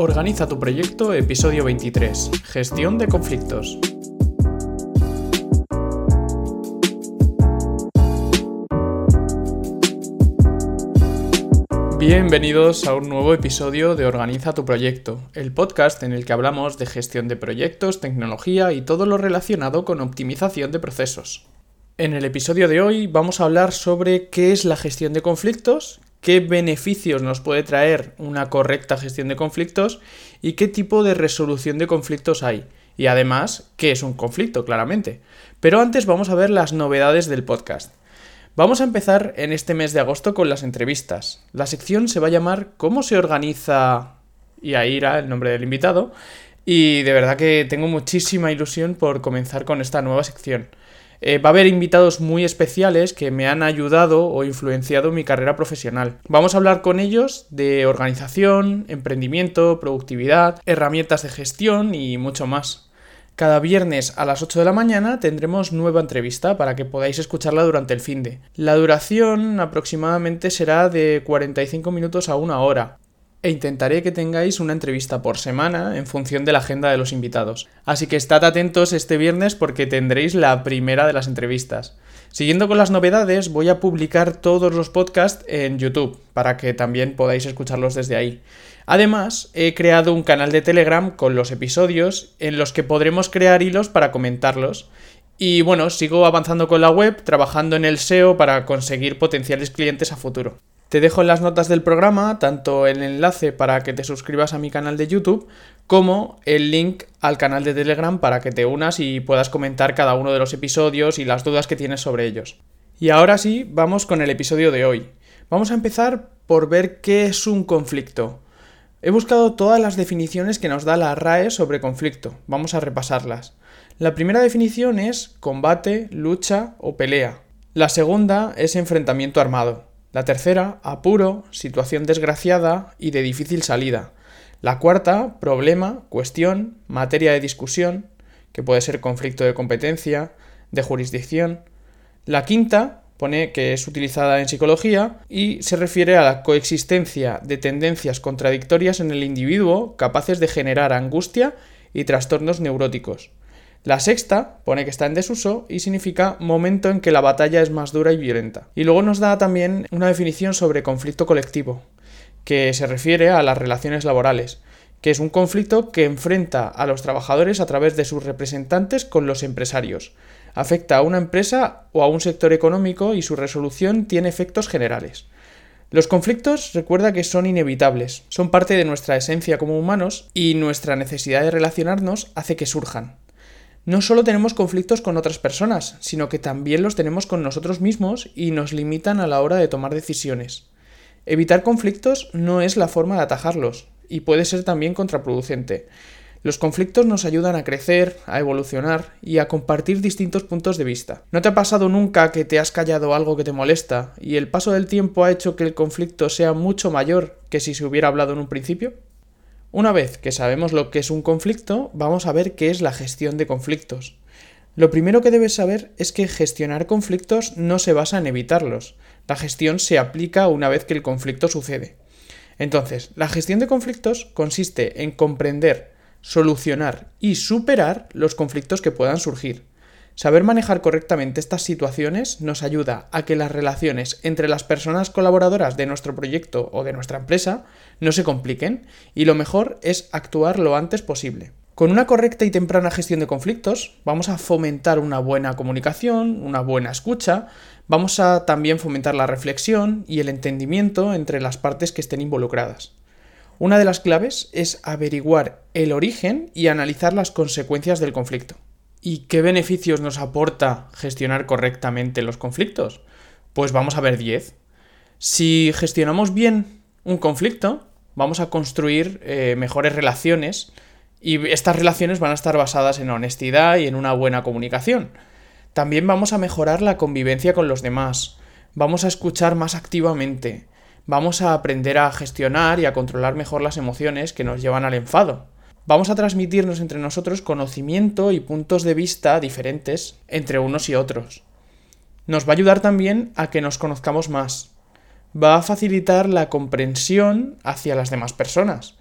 Organiza tu proyecto, episodio 23. Gestión de conflictos. Bienvenidos a un nuevo episodio de Organiza tu proyecto, el podcast en el que hablamos de gestión de proyectos, tecnología y todo lo relacionado con optimización de procesos. En el episodio de hoy vamos a hablar sobre qué es la gestión de conflictos, qué beneficios nos puede traer una correcta gestión de conflictos y qué tipo de resolución de conflictos hay. Y además, qué es un conflicto, claramente. Pero antes vamos a ver las novedades del podcast. Vamos a empezar en este mes de agosto con las entrevistas. La sección se va a llamar ¿Cómo se organiza? Y ahí irá el nombre del invitado. Y de verdad que tengo muchísima ilusión por comenzar con esta nueva sección. Eh, va a haber invitados muy especiales que me han ayudado o influenciado en mi carrera profesional. Vamos a hablar con ellos de organización, emprendimiento, productividad, herramientas de gestión y mucho más. Cada viernes a las 8 de la mañana tendremos nueva entrevista para que podáis escucharla durante el fin de. La duración aproximadamente será de 45 minutos a una hora. E intentaré que tengáis una entrevista por semana en función de la agenda de los invitados. Así que estad atentos este viernes porque tendréis la primera de las entrevistas. Siguiendo con las novedades, voy a publicar todos los podcasts en YouTube para que también podáis escucharlos desde ahí. Además, he creado un canal de Telegram con los episodios en los que podremos crear hilos para comentarlos. Y bueno, sigo avanzando con la web, trabajando en el SEO para conseguir potenciales clientes a futuro. Te dejo en las notas del programa tanto el enlace para que te suscribas a mi canal de YouTube como el link al canal de Telegram para que te unas y puedas comentar cada uno de los episodios y las dudas que tienes sobre ellos. Y ahora sí, vamos con el episodio de hoy. Vamos a empezar por ver qué es un conflicto. He buscado todas las definiciones que nos da la RAE sobre conflicto. Vamos a repasarlas. La primera definición es combate, lucha o pelea. La segunda es enfrentamiento armado. La tercera, apuro, situación desgraciada y de difícil salida. La cuarta, problema, cuestión, materia de discusión, que puede ser conflicto de competencia, de jurisdicción. La quinta, pone que es utilizada en psicología y se refiere a la coexistencia de tendencias contradictorias en el individuo capaces de generar angustia y trastornos neuróticos. La sexta pone que está en desuso y significa momento en que la batalla es más dura y violenta. Y luego nos da también una definición sobre conflicto colectivo, que se refiere a las relaciones laborales, que es un conflicto que enfrenta a los trabajadores a través de sus representantes con los empresarios, afecta a una empresa o a un sector económico y su resolución tiene efectos generales. Los conflictos recuerda que son inevitables, son parte de nuestra esencia como humanos y nuestra necesidad de relacionarnos hace que surjan. No solo tenemos conflictos con otras personas, sino que también los tenemos con nosotros mismos y nos limitan a la hora de tomar decisiones. Evitar conflictos no es la forma de atajarlos, y puede ser también contraproducente. Los conflictos nos ayudan a crecer, a evolucionar y a compartir distintos puntos de vista. ¿No te ha pasado nunca que te has callado algo que te molesta y el paso del tiempo ha hecho que el conflicto sea mucho mayor que si se hubiera hablado en un principio? Una vez que sabemos lo que es un conflicto, vamos a ver qué es la gestión de conflictos. Lo primero que debes saber es que gestionar conflictos no se basa en evitarlos. La gestión se aplica una vez que el conflicto sucede. Entonces, la gestión de conflictos consiste en comprender solucionar y superar los conflictos que puedan surgir. Saber manejar correctamente estas situaciones nos ayuda a que las relaciones entre las personas colaboradoras de nuestro proyecto o de nuestra empresa no se compliquen y lo mejor es actuar lo antes posible. Con una correcta y temprana gestión de conflictos vamos a fomentar una buena comunicación, una buena escucha, vamos a también fomentar la reflexión y el entendimiento entre las partes que estén involucradas. Una de las claves es averiguar el origen y analizar las consecuencias del conflicto. ¿Y qué beneficios nos aporta gestionar correctamente los conflictos? Pues vamos a ver 10. Si gestionamos bien un conflicto, vamos a construir eh, mejores relaciones y estas relaciones van a estar basadas en honestidad y en una buena comunicación. También vamos a mejorar la convivencia con los demás, vamos a escuchar más activamente, vamos a aprender a gestionar y a controlar mejor las emociones que nos llevan al enfado. Vamos a transmitirnos entre nosotros conocimiento y puntos de vista diferentes entre unos y otros. Nos va a ayudar también a que nos conozcamos más. Va a facilitar la comprensión hacia las demás personas.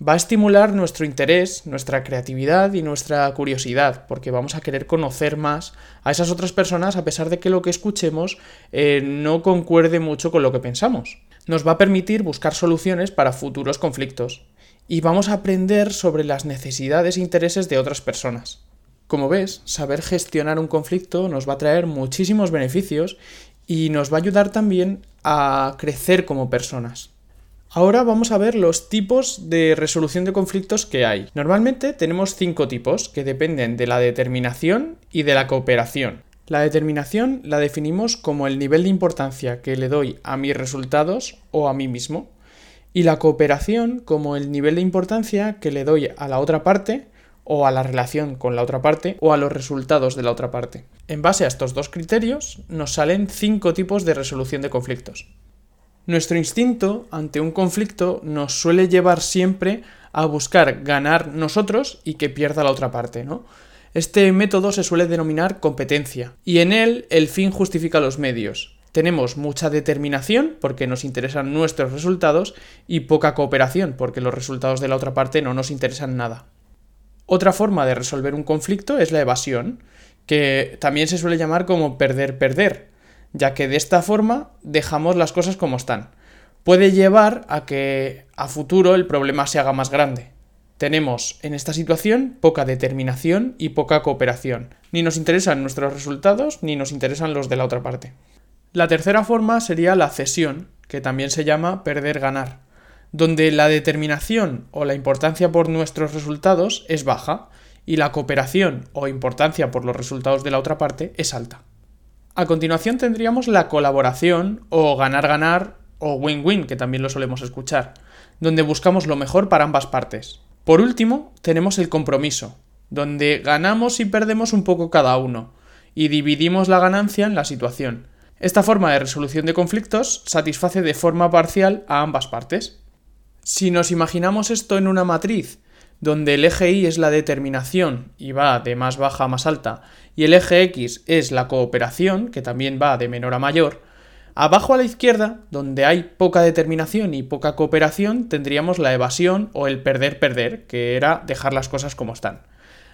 va a estimular nuestro interés, nuestra creatividad y nuestra curiosidad, porque vamos a querer conocer más a esas otras personas a pesar de que lo que escuchemos eh, no concuerde mucho con lo que pensamos. Nos va a permitir buscar soluciones para futuros conflictos y vamos a aprender sobre las necesidades e intereses de otras personas. Como ves, saber gestionar un conflicto nos va a traer muchísimos beneficios y nos va a ayudar también a crecer como personas. Ahora vamos a ver los tipos de resolución de conflictos que hay. Normalmente tenemos cinco tipos que dependen de la determinación y de la cooperación. La determinación la definimos como el nivel de importancia que le doy a mis resultados o a mí mismo. Y la cooperación como el nivel de importancia que le doy a la otra parte o a la relación con la otra parte o a los resultados de la otra parte. En base a estos dos criterios nos salen cinco tipos de resolución de conflictos. Nuestro instinto ante un conflicto nos suele llevar siempre a buscar ganar nosotros y que pierda la otra parte, ¿no? Este método se suele denominar competencia y en él el fin justifica los medios. Tenemos mucha determinación porque nos interesan nuestros resultados y poca cooperación porque los resultados de la otra parte no nos interesan nada. Otra forma de resolver un conflicto es la evasión, que también se suele llamar como perder-perder, ya que de esta forma dejamos las cosas como están. Puede llevar a que a futuro el problema se haga más grande. Tenemos en esta situación poca determinación y poca cooperación. Ni nos interesan nuestros resultados ni nos interesan los de la otra parte. La tercera forma sería la cesión, que también se llama perder-ganar, donde la determinación o la importancia por nuestros resultados es baja y la cooperación o importancia por los resultados de la otra parte es alta. A continuación tendríamos la colaboración o ganar-ganar o win-win, que también lo solemos escuchar, donde buscamos lo mejor para ambas partes. Por último, tenemos el compromiso, donde ganamos y perdemos un poco cada uno, y dividimos la ganancia en la situación. Esta forma de resolución de conflictos satisface de forma parcial a ambas partes. Si nos imaginamos esto en una matriz, donde el eje Y es la determinación y va de más baja a más alta, y el eje X es la cooperación, que también va de menor a mayor, abajo a la izquierda, donde hay poca determinación y poca cooperación, tendríamos la evasión o el perder-perder, que era dejar las cosas como están.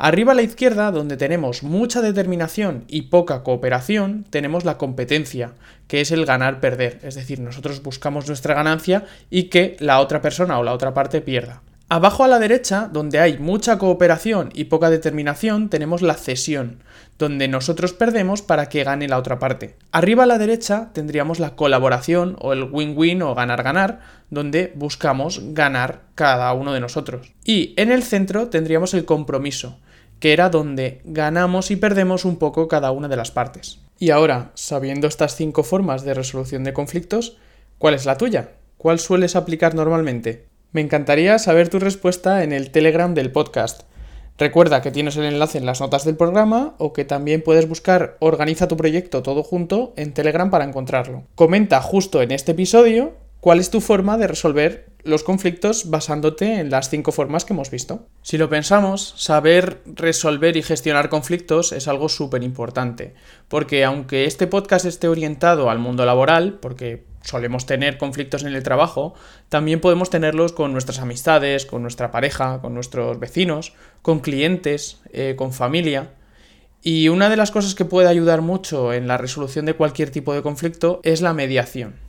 Arriba a la izquierda, donde tenemos mucha determinación y poca cooperación, tenemos la competencia, que es el ganar-perder, es decir, nosotros buscamos nuestra ganancia y que la otra persona o la otra parte pierda. Abajo a la derecha, donde hay mucha cooperación y poca determinación, tenemos la cesión, donde nosotros perdemos para que gane la otra parte. Arriba a la derecha tendríamos la colaboración o el win-win o ganar-ganar, donde buscamos ganar cada uno de nosotros. Y en el centro tendríamos el compromiso, que era donde ganamos y perdemos un poco cada una de las partes. Y ahora, sabiendo estas cinco formas de resolución de conflictos, ¿cuál es la tuya? ¿Cuál sueles aplicar normalmente? Me encantaría saber tu respuesta en el Telegram del podcast. Recuerda que tienes el enlace en las notas del programa o que también puedes buscar Organiza tu proyecto todo junto en Telegram para encontrarlo. Comenta justo en este episodio cuál es tu forma de resolver los conflictos basándote en las cinco formas que hemos visto. Si lo pensamos, saber resolver y gestionar conflictos es algo súper importante, porque aunque este podcast esté orientado al mundo laboral, porque solemos tener conflictos en el trabajo, también podemos tenerlos con nuestras amistades, con nuestra pareja, con nuestros vecinos, con clientes, eh, con familia. Y una de las cosas que puede ayudar mucho en la resolución de cualquier tipo de conflicto es la mediación.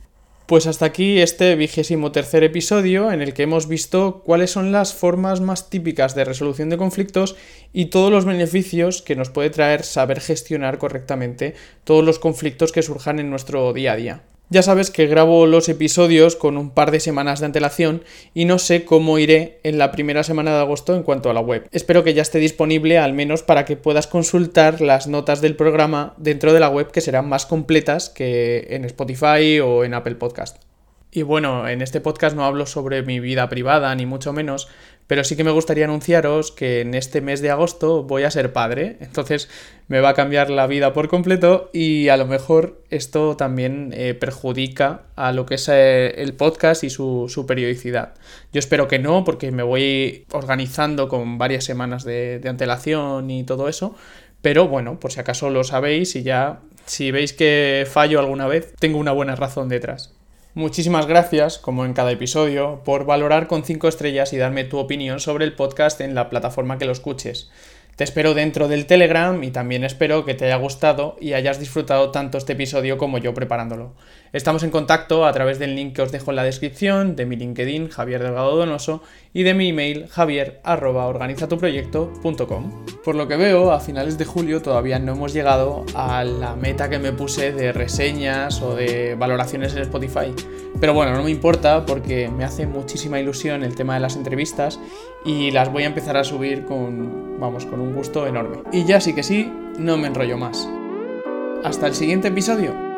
Pues hasta aquí este vigésimo tercer episodio en el que hemos visto cuáles son las formas más típicas de resolución de conflictos y todos los beneficios que nos puede traer saber gestionar correctamente todos los conflictos que surjan en nuestro día a día. Ya sabes que grabo los episodios con un par de semanas de antelación y no sé cómo iré en la primera semana de agosto en cuanto a la web. Espero que ya esté disponible al menos para que puedas consultar las notas del programa dentro de la web que serán más completas que en Spotify o en Apple Podcast. Y bueno, en este podcast no hablo sobre mi vida privada, ni mucho menos, pero sí que me gustaría anunciaros que en este mes de agosto voy a ser padre, entonces me va a cambiar la vida por completo y a lo mejor esto también eh, perjudica a lo que es eh, el podcast y su, periodicidad. Yo espero que no, porque me voy organizando con varias semanas de antelación y todo eso, pero bueno, por si acaso lo sabéis y ya si veis que fallo alguna vez, tengo una buena razón detrás. Muchísimas gracias, como en cada episodio, por valorar con 5 estrellas y darme tu opinión sobre el podcast en la plataforma que lo escuches. Te espero dentro del Telegram y también espero que te haya gustado y hayas disfrutado tanto este episodio como yo preparándolo. Estamos en contacto a través del link que os dejo en la descripción, de mi LinkedIn, Javier Delgado Donoso, y de mi email, javier.organizatuproyecto.com. Por lo que veo, a finales de julio todavía no hemos llegado a la meta que me puse de reseñas o de valoraciones en Spotify. Pero bueno, no me importa porque me hace muchísima ilusión el tema de las entrevistas y las voy a empezar a subir con, vamos, con gusto enorme. Y ya sí que sí, no me enrollo más. Hasta el siguiente episodio.